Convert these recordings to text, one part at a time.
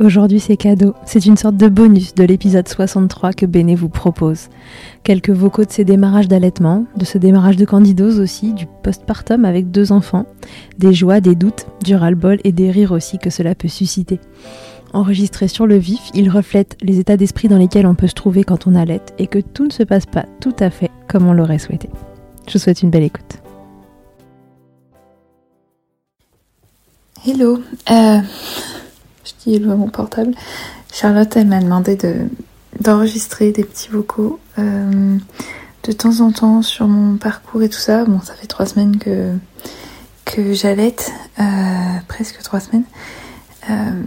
Aujourd'hui c'est cadeau, c'est une sorte de bonus de l'épisode 63 que Béné vous propose. Quelques vocaux de ses démarrages d'allaitement, de ce démarrage de candidose aussi, du postpartum avec deux enfants, des joies, des doutes, du ras-le-bol et des rires aussi que cela peut susciter. Enregistré sur le vif, il reflète les états d'esprit dans lesquels on peut se trouver quand on allait et que tout ne se passe pas tout à fait comme on l'aurait souhaité. Je vous souhaite une belle écoute. Hello, euh, je dis à mon portable. Charlotte, elle m'a demandé de, d'enregistrer des petits vocaux euh, de temps en temps sur mon parcours et tout ça. Bon, ça fait trois semaines que, que j'allaite, euh, presque trois semaines. Euh,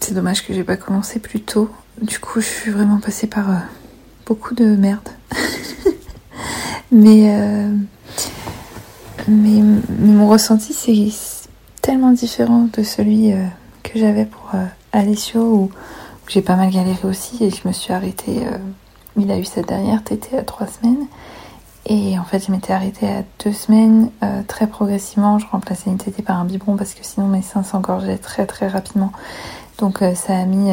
c'est dommage que j'ai pas commencé plus tôt. Du coup, je suis vraiment passée par beaucoup de merde. mais, mais, mais mon ressenti, c'est tellement différent de celui j'avais pour euh, Alessio, où, j'ai pas mal galéré aussi et je me suis arrêtée. euh, il a eu sa dernière tétée à trois semaines. Et en fait, je m'étais arrêtée à deux semaines, euh, très progressivement. Je remplaçais une tétée par un biberon parce que sinon mes seins s'engorgeaient très très rapidement. Donc ça a mis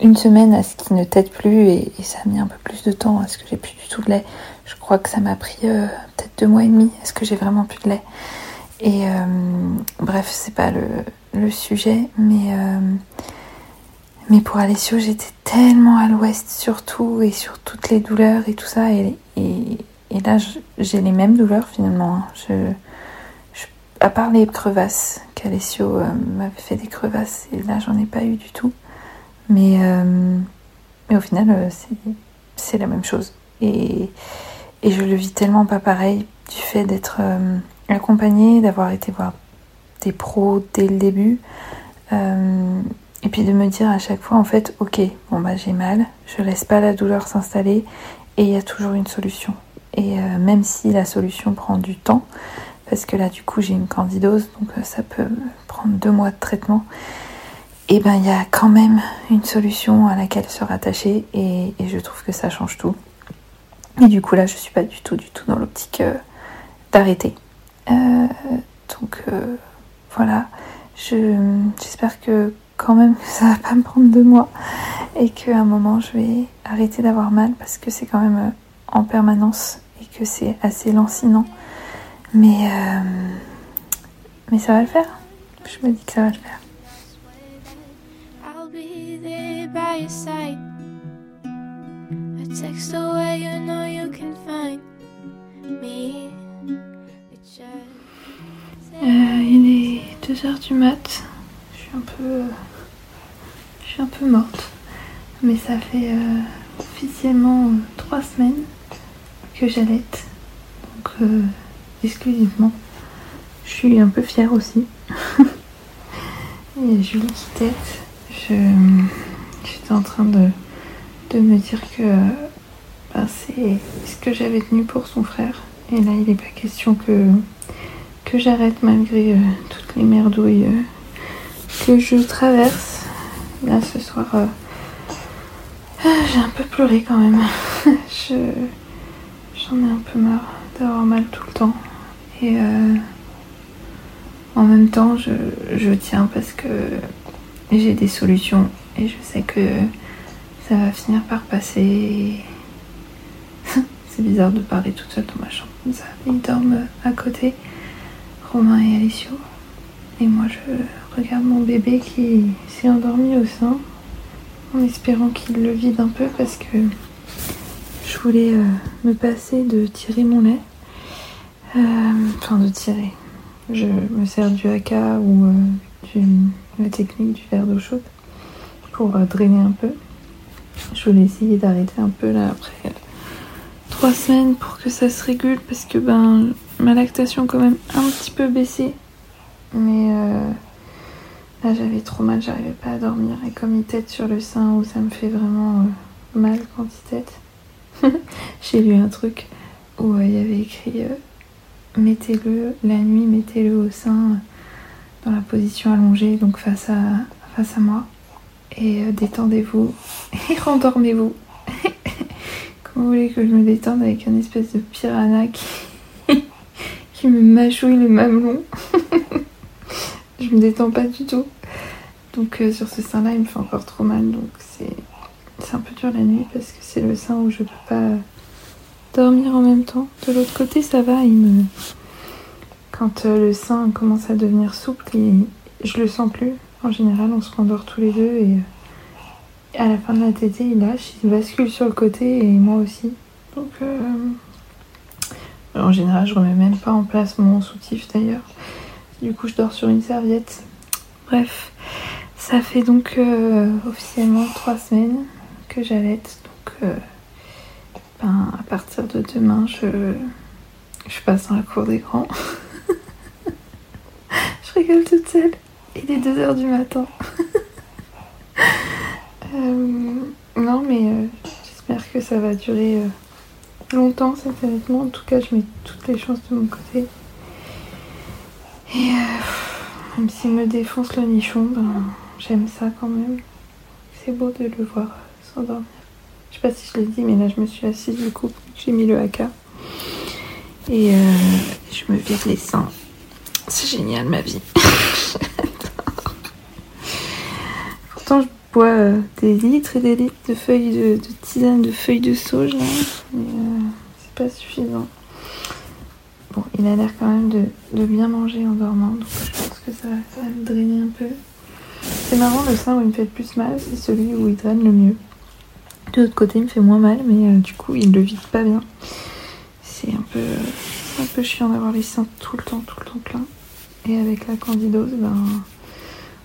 une semaine à ce qu'il ne tète plus et, ça a mis un peu plus de temps à ce que j'ai plus du tout de lait. Je crois que ça m'a pris peut-être deux mois et demi à ce que j'ai vraiment plus de lait. Et euh, bref, c'est pas le, le sujet, mais euh, mais pour Alessio, j'étais tellement à l'ouest sur tout et sur toutes les douleurs et tout ça. Et, et, là, j'ai les mêmes douleurs finalement. hein. À part les crevasses, qu'Alessio euh, m'avait fait des crevasses, et là, j'en ai pas eu du tout. Mais, euh, mais au final, c'est- c'est la même chose. Et, et je le vis tellement pas pareil du fait d'être accompagnée, d'avoir été voir des pros dès le début. Euh, et puis de me dire à chaque fois, en fait, ok, bon bah j'ai mal, je laisse pas la douleur s'installer et il y a toujours une solution. Et euh, même si la solution prend du temps, parce que là du coup j'ai une candidose, donc euh, ça peut prendre deux mois de traitement, et ben il y a quand même une solution à laquelle se rattacher et, et je trouve que ça change tout. Et du coup là je suis pas du tout, du tout dans l'optique d'arrêter. Euh, donc euh, voilà, je, j'espère que quand même ça va pas me prendre deux mois et qu'à un moment je vais arrêter d'avoir mal parce que c'est quand même euh, en permanence et que c'est assez lancinant. Mais, mais ça va le faire. Je me dis que ça va le faire. Euh, il est 2h du mat. Je suis un peu. Je suis un peu morte. Mais ça fait euh, officiellement 3 semaines que j'allaite. Donc, euh, exclusivement. Je suis un peu fière aussi. Et Julie qui tête. Je, j'étais en train de, de me dire que ben, c'est ce que j'avais tenu pour son frère. Et là, il n'est pas question que que j'arrête malgré euh, toutes les merdouilles euh, que je traverse. Là ce soir, euh, ah, j'ai un peu pleuré quand même. je, j'en ai un peu marre d'avoir mal tout le temps. Et en même temps, je, je tiens parce que j'ai des solutions et je sais que ça va finir par passer. C'est bizarre de parler toute seule dans ma chambre comme ça. Ils dorment à côté. Romain et Alessio. Et moi, je regarde mon bébé qui s'est endormi au sein, en espérant qu'il le vide un peu parce que je voulais euh, me passer de tirer mon lait. Euh, Enfin, de tirer. je me sers du haka ou euh, la technique du verre d'eau chaude pour drainer un peu. Je voulais essayer d'arrêter un peu là après trois semaines pour que ça se régule parce que ben ma lactation quand même un petit peu baissé. Mais euh, là j'avais trop mal, j'arrivais pas à dormir et comme il tête sur le sein où ça me fait vraiment euh, mal quand il tête. J'ai lu un truc où euh, il y avait écrit mettez-le la nuit, mettez-le au sein dans la position allongée, donc face à, face à moi. Et détendez-vous et rendormez-vous. Vous voulez que je me détende avec un espèce de piranha qui, me mâchouille le mamelon? Je me détends pas du tout. Donc euh, sur ce sein-là, il me fait encore trop mal. Donc c'est un peu dur la nuit parce que c'est le sein où je peux pas dormir en même temps. De l'autre côté, ça va. Il me... Quand euh, le sein commence à devenir souple, je le sens plus. En général, on se rendort tous les deux et à la fin de la tétée, il lâche, il bascule sur le côté et moi aussi. Donc euh, en général, je remets même pas en place mon soutif d'ailleurs. Du coup, je dors sur une serviette. Bref, ça fait donc euh, officiellement trois semaines que j'allaite. Donc, euh, ben, à partir de demain, je, je passe dans la cour des grands. je rigole toute seule. Il est 2h du matin. Euh, non, mais euh, j'espère que ça va durer euh, longtemps cet allaitement. En tout cas, je mets toutes les chances de mon côté. Et même s'il me défonce le nichon, ben, j'aime ça quand même. C'est beau de le voir s'endormir. Je sais pas si je l'ai dit, mais là je me suis assise du coup, j'ai mis le haka. Et je me vire les seins. C'est génial ma vie. euh, des litres et des litres de feuilles de, tisane de feuilles de sauge euh, c'est pas suffisant. Bon, il a l'air quand même de, bien manger en dormant, donc je pense que ça va même drainer un peu. C'est marrant, le sein où il me fait le plus mal, c'est celui où il draine le mieux. De l'autre côté, il me fait moins mal, mais euh, du coup, il le vide pas bien. C'est un peu, euh, un chiant d'avoir les seins tout le temps, tout le temps pleins. Et avec la candidose, ben,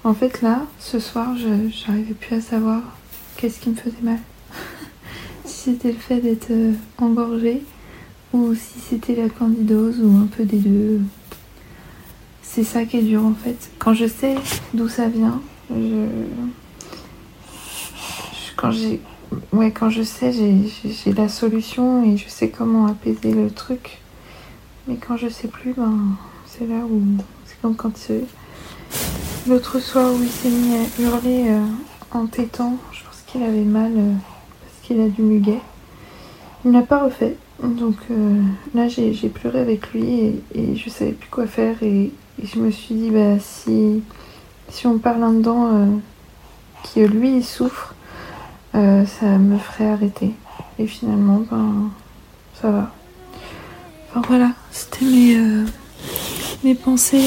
en fait là, ce soir, je j'arrivais plus à savoir qu'est-ce qui me faisait mal. si c'était le fait d'être euh, engorgée ou si c'était la candidose ou un peu des deux. C'est ça qui est dur en fait. Quand je sais d'où ça vient, je... quand j'ai quand je sais j'ai- la solution et je sais comment apaiser le truc. Mais quand je sais plus, ben c'est là où c'est comme quand c'est l'autre soir où il s'est mis à hurler euh, en tétant. Je pense qu'il avait mal euh, parce qu'il a du muguet. Il n'a pas refait. Donc euh, là, j'ai pleuré avec lui et, et je savais plus quoi faire. Et, je me suis dit, bah, si, si on parle un dedans qui lui il souffre, ça me ferait arrêter. Et finalement, ben, ça va. Enfin voilà, c'était mes, mes pensées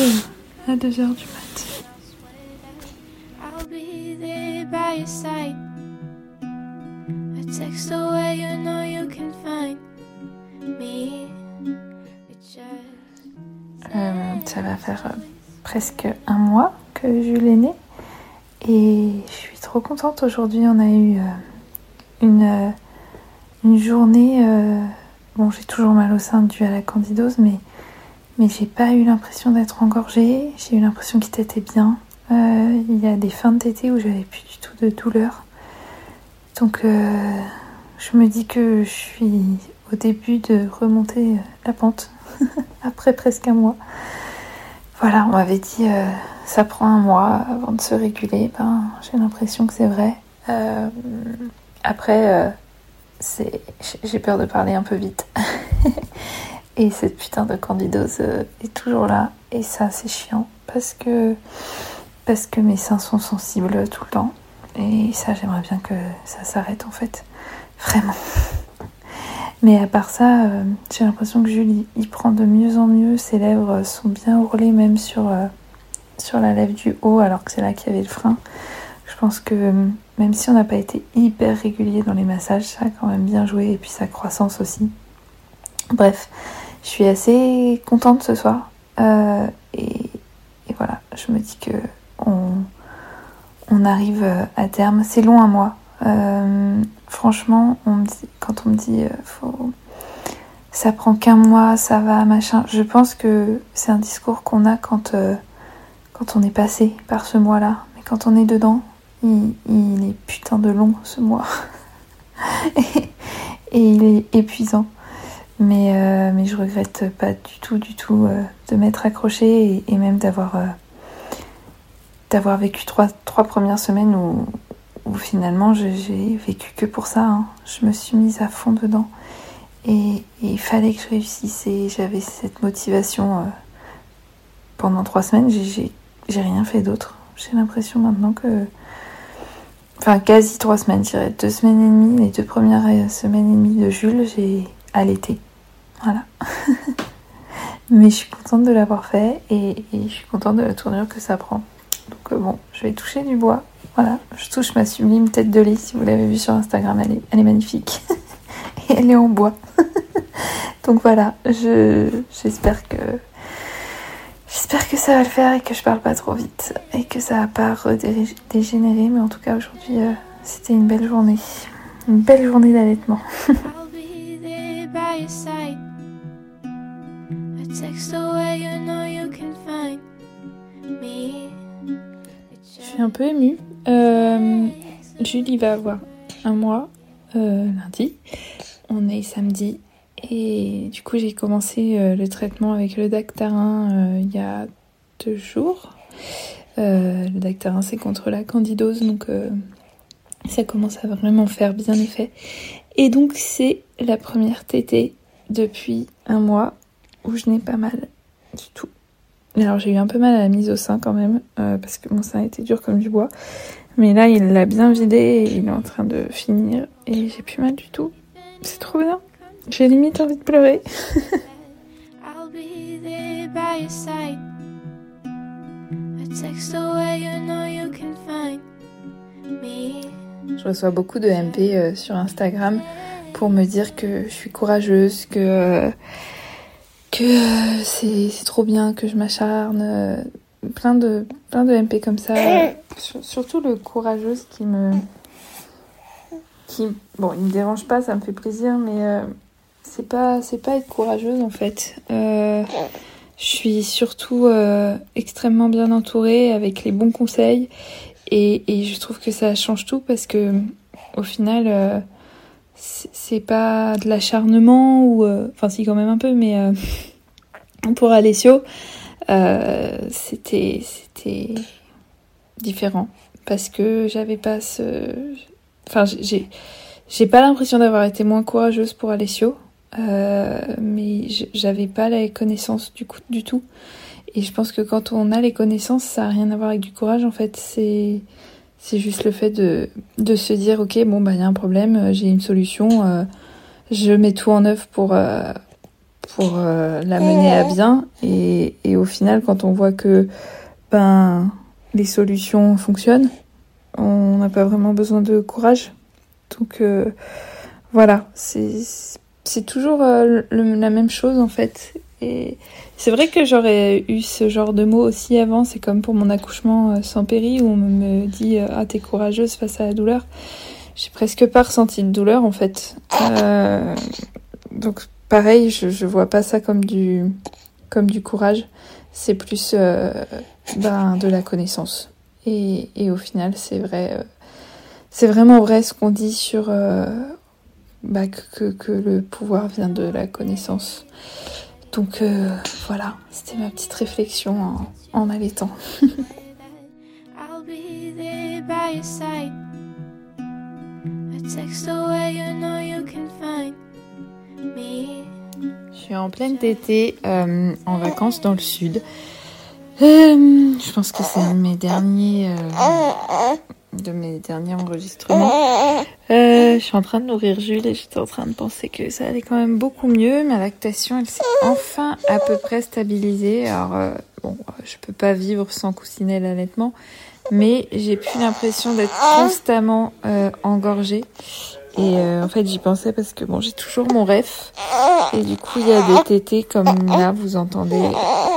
à 2h du mat. Ça va faire euh, presque un mois que Jules est né. Et je suis trop contente. Aujourd'hui, on a eu euh, une, euh, une journée. bon, j'ai toujours mal au sein dû à la candidose, mais, mais j'ai pas eu l'impression d'être engorgée. J'ai eu l'impression qu'il t'était bien. Euh, il y a des fins de tétée où j'avais plus du tout de douleur. Donc, euh, je me dis que je suis au début de remonter euh, la pente après presque un mois. Voilà, on m'avait dit euh, ça prend un mois avant de se réguler. Ben, j'ai l'impression que c'est vrai. Après, j'ai peur de parler un peu vite. et cette putain de candidose est toujours là. Et ça, c'est chiant parce que parce que mes seins sont sensibles tout le temps. Et ça, j'aimerais bien que ça s'arrête en fait. Vraiment. Mais à part ça, euh, j'ai l'impression que Jules, il, prend de mieux en mieux. Ses lèvres sont bien ourlées, même sur, euh, sur la lèvre du haut, alors que c'est là qu'il y avait le frein. Je pense que euh, même si on n'a pas été hyper régulier dans les massages, ça a quand même bien joué. Et puis sa croissance aussi. Bref, je suis assez contente ce soir. Et je me dis que on, arrive à terme. C'est long un mois. Euh, franchement, on me dit, quand on me dit euh, faut, ça prend qu'un mois, ça va, machin. Je pense que c'est un discours qu'on a quand, euh, quand on est passé par ce mois-là. Mais quand on est dedans, il, est putain de long ce mois. et, il est épuisant. Mais, euh, mais je regrette pas du tout, du tout euh, de m'être accrochée et, même d'avoir euh, d'avoir vécu trois, trois premières semaines où, finalement j'ai vécu que pour ça. hein. Je me suis mise à fond dedans et, il fallait que je réussisse et j'avais cette motivation euh, pendant trois semaines. J'ai- rien fait d'autre. J'ai l'impression maintenant que. Enfin, quasi trois semaines, je dirais. Deux semaines et demie, les deux premières euh, semaines et demie de Jules, j'ai allaité. Voilà. Mais je suis contente de l'avoir fait et je suis contente de la tournure que ça prend. Euh, bon, je vais toucher du bois. Voilà, je touche ma sublime tête de lait. Si vous l'avez vue sur Instagram, elle est, magnifique. et elle est en bois. Donc voilà, je j'espère que j'espère que ça va le faire et que je parle pas trop vite et que ça va pas dégénérer. Mais en tout cas aujourd'hui, euh, c'était une belle journée, une belle journée d'allaitement. suis un peu émue. Euh, Julie va avoir un mois euh, lundi. On est samedi. Et du coup, j'ai commencé euh, le traitement avec le Dactarin il y a deux jours. Le Dactarin, c'est contre la candidose, donc ça commence à vraiment faire bien effet. Et donc, c'est la première tétée depuis un mois où je n'ai pas mal du tout. Alors j'ai eu un peu mal à la mise au sein quand même, euh, parce que mon sein était dur comme du bois. Mais là, il l'a bien vidé et il est en train de finir. Et j'ai plus mal du tout. C'est trop bien. J'ai limite envie de pleurer. Je reçois beaucoup de MP euh, sur Instagram pour me dire que je suis courageuse, que, euh, que euh, c'est c'est trop bien, que je m'acharne. euh, plein, de, plein de MP comme ça. Sur- surtout le courageuse qui me. Qui, bon, il me dérange pas, ça me fait plaisir, mais euh, c'est pas, c'est pas être courageuse en fait. Euh, je suis surtout euh, extrêmement bien entourée avec les bons conseils et, et je trouve que ça change tout parce que au final, euh, c'est pas de l'acharnement ou, euh, enfin si quand même un peu, mais euh, pour Alessio, euh, c'était c'était différent parce que j'avais pas ce, enfin j'ai j'ai pas l'impression d'avoir été moins courageuse pour Alessio, mais j'avais pas les connaissances du coup du tout. Et je pense que quand on a les connaissances, ça a rien à voir avec du courage en fait. C'est c'est juste le fait de, de se dire ok bon bah il y a un problème, euh, j'ai une solution, euh, je mets tout en œuvre pour euh, pour la mener à bien. Et, et au final, quand on voit que ben les solutions fonctionnent, on n'a pas vraiment besoin de courage. Donc voilà, c'est toujours la même chose en fait. C'est vrai que j'aurais eu ce genre de mots aussi avant. C'est comme pour mon accouchement euh, sans péri où on me dit euh, ah t'es courageuse face à la douleur. J'ai presque pas ressenti de douleur en fait. Euh, donc pareil, je, je vois pas ça comme du comme du courage. C'est plus ben, de la connaissance. Et, au final, c'est vrai, c'est vraiment vrai ce qu'on dit sur bah, que, que le pouvoir vient de la connaissance. Donc euh, voilà, c'était ma petite réflexion en, en allaitant. I'll be there by your side. A text away, you know you can find me. Je suis en pleine été euh, en vacances dans le sud. Euh, je pense que c'est un de mes derniers, euh, de mes derniers enregistrements. Euh, je suis en train de nourrir Jules et j'étais en train de penser que ça allait quand même beaucoup mieux. Ma lactation, elle s'est enfin à peu près stabilisée. Alors euh, bon, je peux pas vivre sans coussinet l'allaitement, mais j'ai plus l'impression d'être constamment euh, engorgée. Et euh, en fait, j'y pensais parce que bon, j'ai toujours mon ref. Et du coup, il y a des tétés comme là, vous entendez.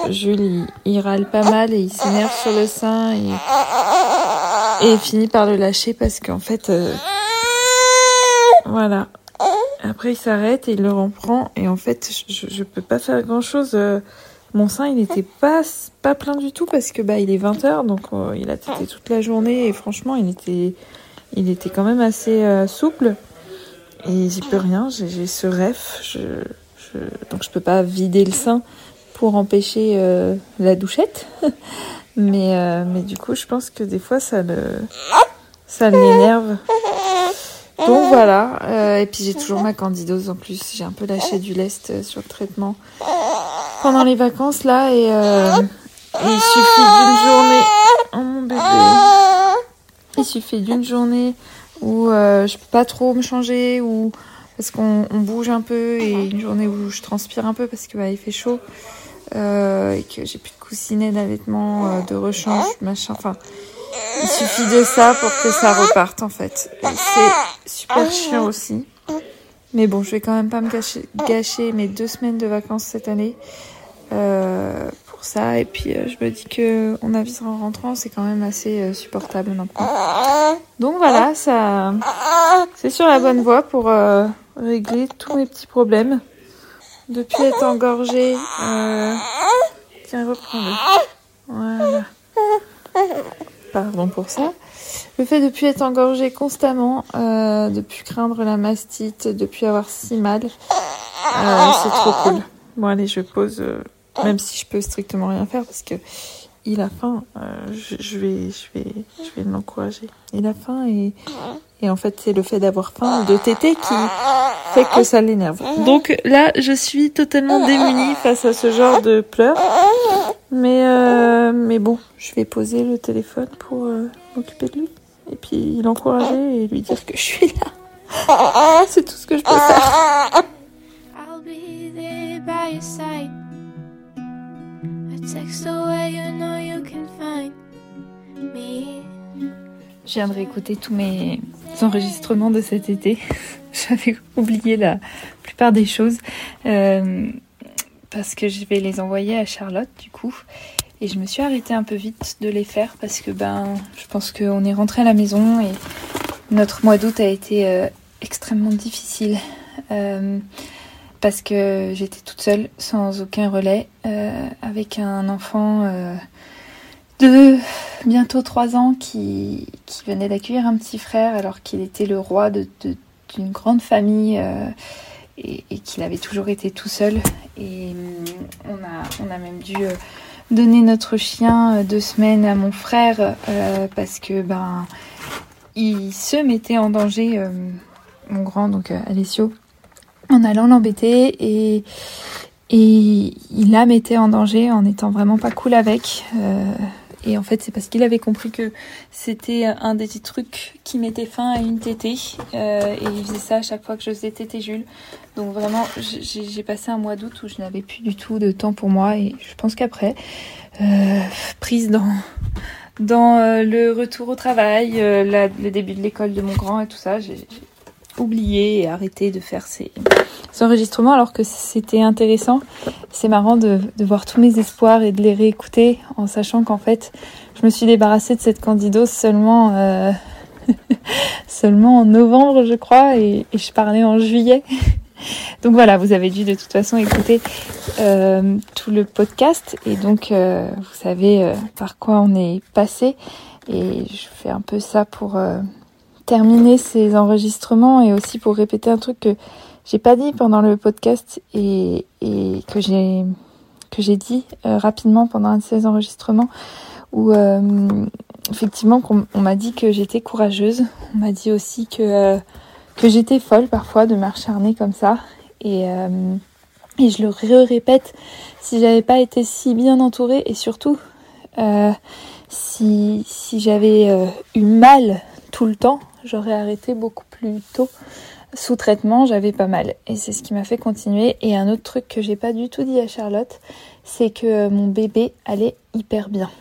Jules, il, il râle pas mal et il s'énerve sur le sein et, et finit par le lâcher parce qu'en fait, euh, voilà. Après, il s'arrête et il le reprend. Et en fait, je, je peux pas faire grand chose. mon sein, il n'était pas, pas plein du tout parce que bah, il est 20h, donc euh, il a tété toute la journée. Et franchement, il était, il était quand même assez euh, souple. Et j'y peux rien, j'ai ce rêve. Je, je, donc je peux pas vider le sein pour empêcher euh, la douchette. mais, euh, mais du coup, je pense que des fois, ça le, ça l'énerve. Donc voilà, euh, et puis j'ai toujours ma candidose en plus. J'ai un peu lâché du lest euh, sur le traitement pendant les vacances là, et, il suffit d'une journée. Oh mon bébé. Il suffit d'une journée où je peux pas trop me changer ou parce qu'on on bouge un peu et une journée où je transpire un peu parce que bah, il fait chaud euh, et que j'ai plus de coussinets d'allaitement, euh, de rechange, machin. Enfin, il suffit de ça pour que ça reparte en fait. C'est super chiant aussi. Mais bon, je vais quand même pas me gâcher, mes deux semaines de vacances cette année euh, pour ça. Et puis je me dis que on avisera en rentrant, c'est quand même assez supportable maintenant. Donc voilà, ça, c'est sur la bonne voie pour régler tous mes petits problèmes. Depuis être engorgée, euh... tiens reprends-le. Voilà. Pardon pour ça. Le fait de plus être engorgée constamment, euh, de plus craindre la mastite, de plus avoir si mal, euh, c'est trop cool. Bon allez, je pose, euh, même si je peux strictement rien faire parce que il a faim. euh, je, je vais, je vais, je vais l'encourager. Il a faim et et en fait c'est le fait d'avoir faim de téter qui fait que ça l'énerve. Donc là, je suis totalement démunie face à ce genre de pleurs. Mais euh, mais bon, je vais poser le téléphone pour euh, m'occuper de lui et puis l'encourager et lui dire que je suis là. C'est tout ce que je peux faire. Je viens de réécouter tous mes enregistrements de cet été. J'avais oublié la plupart des choses euh, parce que je vais les envoyer à Charlotte du coup. Et je me suis arrêtée un peu vite de les faire parce que ben, je pense qu'on est rentré à la maison et notre mois d'août a été euh, extrêmement difficile euh, parce que j'étais toute seule sans aucun relais euh, avec un enfant euh, de bientôt trois ans qui, venait d'accueillir un petit frère alors qu'il était le roi d'une grande famille euh, et, qu'il avait toujours été tout seul. Et on a, on a même dû donner notre chien deux semaines à mon frère parce que ben il se mettait en danger, mon grand, donc Alessio, en allant l'embêter et, il la mettait en danger en étant vraiment pas cool avec. euh, et en fait, c'est parce qu'il avait compris que c'était un des trucs qui mettait fin à une tétée. euh, et il faisait ça à chaque fois que je faisais tétée Jules. Donc vraiment, j'ai passé un mois d'août où je n'avais plus du tout de temps pour moi. Et je pense qu'après, euh, prise dans, dans le retour au travail, le début de l'école de mon grand et tout ça, j'ai oublié et arrêté de faire ces, enregistrements alors que c'était intéressant. C'est marrant de, de voir tous mes espoirs et de les réécouter en sachant qu'en fait, je me suis débarrassée de cette candidose seulement, euh, seulement en novembre, je crois, et, et je parlais en juillet. Donc voilà, vous avez dû de toute façon écouter euh, tout le podcast et donc euh, vous savez euh, par quoi on est passé et je fais un peu ça pour euh, terminer ces enregistrements et aussi pour répéter un truc que j'ai pas dit pendant le podcast et, que j'ai que j'ai dit euh, rapidement pendant un de ces enregistrements où euh, effectivement on, m'a dit que j'étais courageuse. On m'a dit aussi que euh, que j'étais folle parfois de m'acharner comme ça et et je le répète si j'avais pas été si bien entourée et surtout si si j'avais eu mal tout le temps j'aurais arrêté beaucoup plus tôt sous traitement, j'avais pas mal. Et c'est ce qui m'a fait continuer. Et un autre truc que j'ai pas du tout dit à Charlotte, c'est que euh, mon bébé allait hyper bien.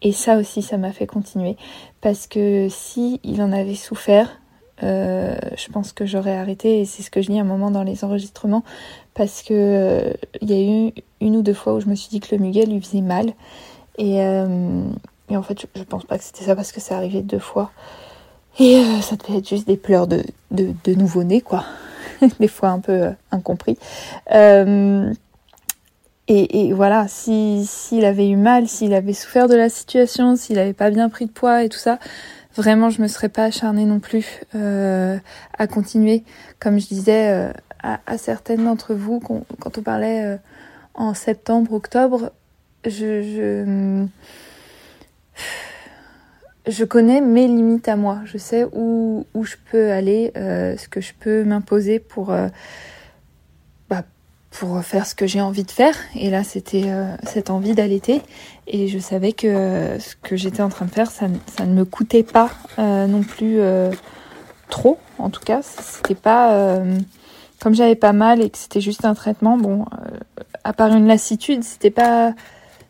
Et ça aussi, ça m'a fait continuer. Parce que si il en avait souffert, euh, je pense que j'aurais arrêté et c'est ce que je dis à un moment dans les enregistrements parce que euh, il y a eu une ou deux fois où je me suis dit que le muguet lui faisait mal et, en fait je, je, pense pas que c'était ça parce que ça arrivait deux fois et euh, ça devait être juste des pleurs de, de, de nouveau-né quoi. Des fois un peu euh, incompris. Et, et, voilà si s'il avait eu mal s'il avait souffert de la situation s'il avait pas bien pris de poids et tout ça vraiment je me serais pas acharnée non plus euh, à continuer. Comme je disais euh, à, à, certaines d'entre vous quand, on parlait euh, en septembre octobre je, je je connais mes limites à moi je sais où, où je peux aller euh, ce que je peux m'imposer pour euh, bah, pour faire ce que j'ai envie de faire. Et là, c'était euh, cette envie d'allaiter. Et je savais que ce que j'étais en train de faire, ça, ça ne me coûtait pas non plus trop. En tout cas, c'était pas comme j'avais pas mal et que c'était juste un traitement. Bon, à part une lassitude, c'était pas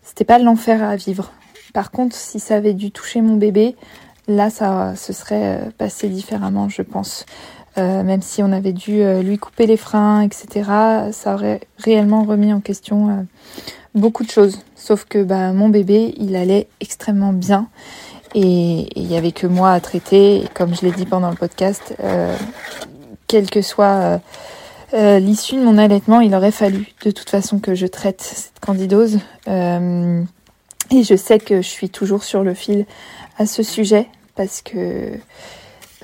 c'était pas l'enfer à vivre. Par contre, si ça avait dû toucher mon bébé, là, ça se serait passé différemment, je pense. Euh, même si on avait dû euh, lui couper les freins, etc., ça aurait réellement remis en question euh, beaucoup de choses. Sauf que bah, mon bébé, il allait extrêmement bien et il y avait que moi à traiter. Et comme je l'ai dit pendant le podcast, quelle que soit l'issue de mon allaitement, il aurait fallu de toute façon que je traite cette candidose. Et je sais que je suis toujours sur le fil à ce sujet parce que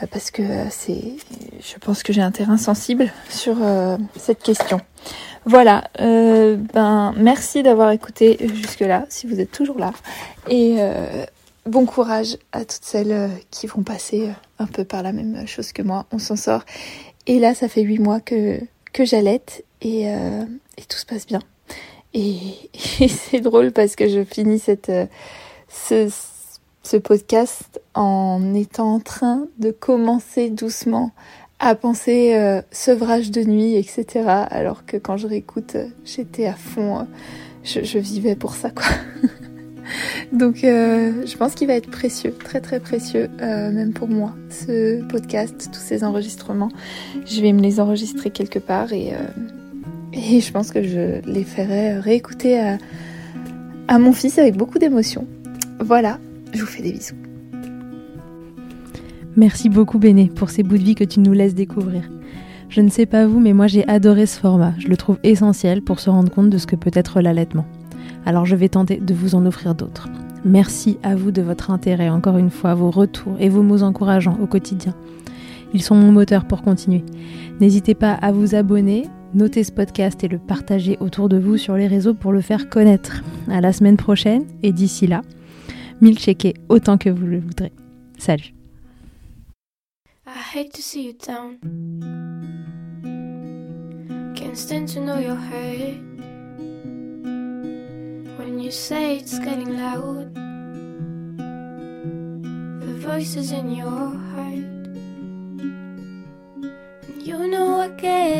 bah parce que c'est, je pense que j'ai un terrain sensible sur euh, cette question. Voilà, euh, ben merci d'avoir écouté jusque-là, si vous êtes toujours là, et euh, bon courage à toutes celles qui vont passer un peu par la même chose que moi. On s'en sort. Et là, ça fait huit mois que que j'allaite et, et tout se passe bien. Et, c'est drôle parce que je finis cette ce ce podcast en étant en train de commencer doucement à penser euh, sevrage de nuit, etc. Alors que quand je réécoute, euh, j'étais à fond, euh, je, vivais pour ça, quoi. Donc euh, je pense qu'il va être précieux, très très précieux, euh, même pour moi, ce podcast, tous ces enregistrements. Je vais me les enregistrer quelque part et, euh, et je pense que je les ferai réécouter à, à mon fils avec beaucoup d'émotion. Voilà, je vous fais des bisous. Merci beaucoup Béné pour ces bouts de vie que tu nous laisses découvrir. Je ne sais pas vous, mais moi j'ai adoré ce format. Je le trouve essentiel pour se rendre compte de ce que peut être l'allaitement. Alors je vais tenter de vous en offrir d'autres. Merci à vous de votre intérêt, encore une fois, vos retours et vos mots encourageants au quotidien. Ils sont mon moteur pour continuer. N'hésitez pas à vous abonner, noter ce podcast et le partager autour de vous sur les réseaux pour le faire connaître. À la semaine prochaine et d'ici là, milkshaker autant que vous le voudrez. Salut. I hate to see you down. Can't stand to know you're hurt. When you say it's getting loud, the voices in your heart.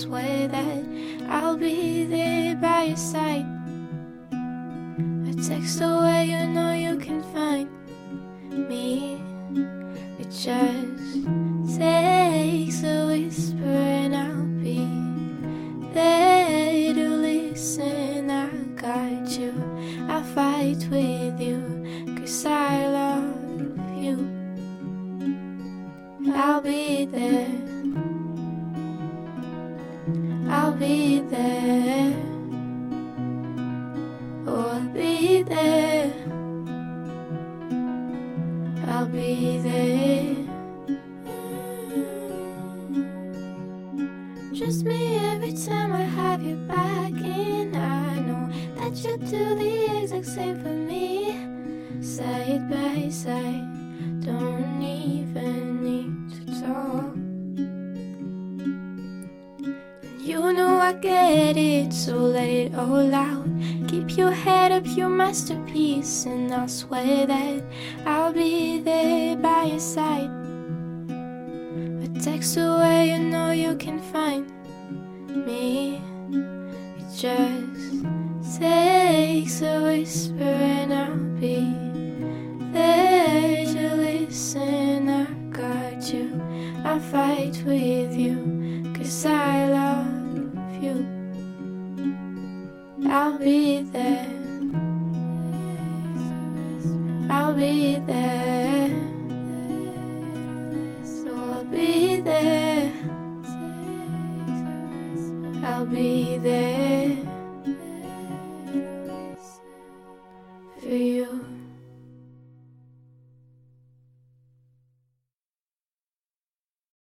swear that I'll be there by your side. A text away, you know you can find me. It just takes a whisper, and I'll be there to listen. I got you, I'll fight with you, cause I love you. I'll be there. be there. so loud. Keep your head up, your masterpiece, and I'll swear that I'll be there by your side. A text away, you know you can find.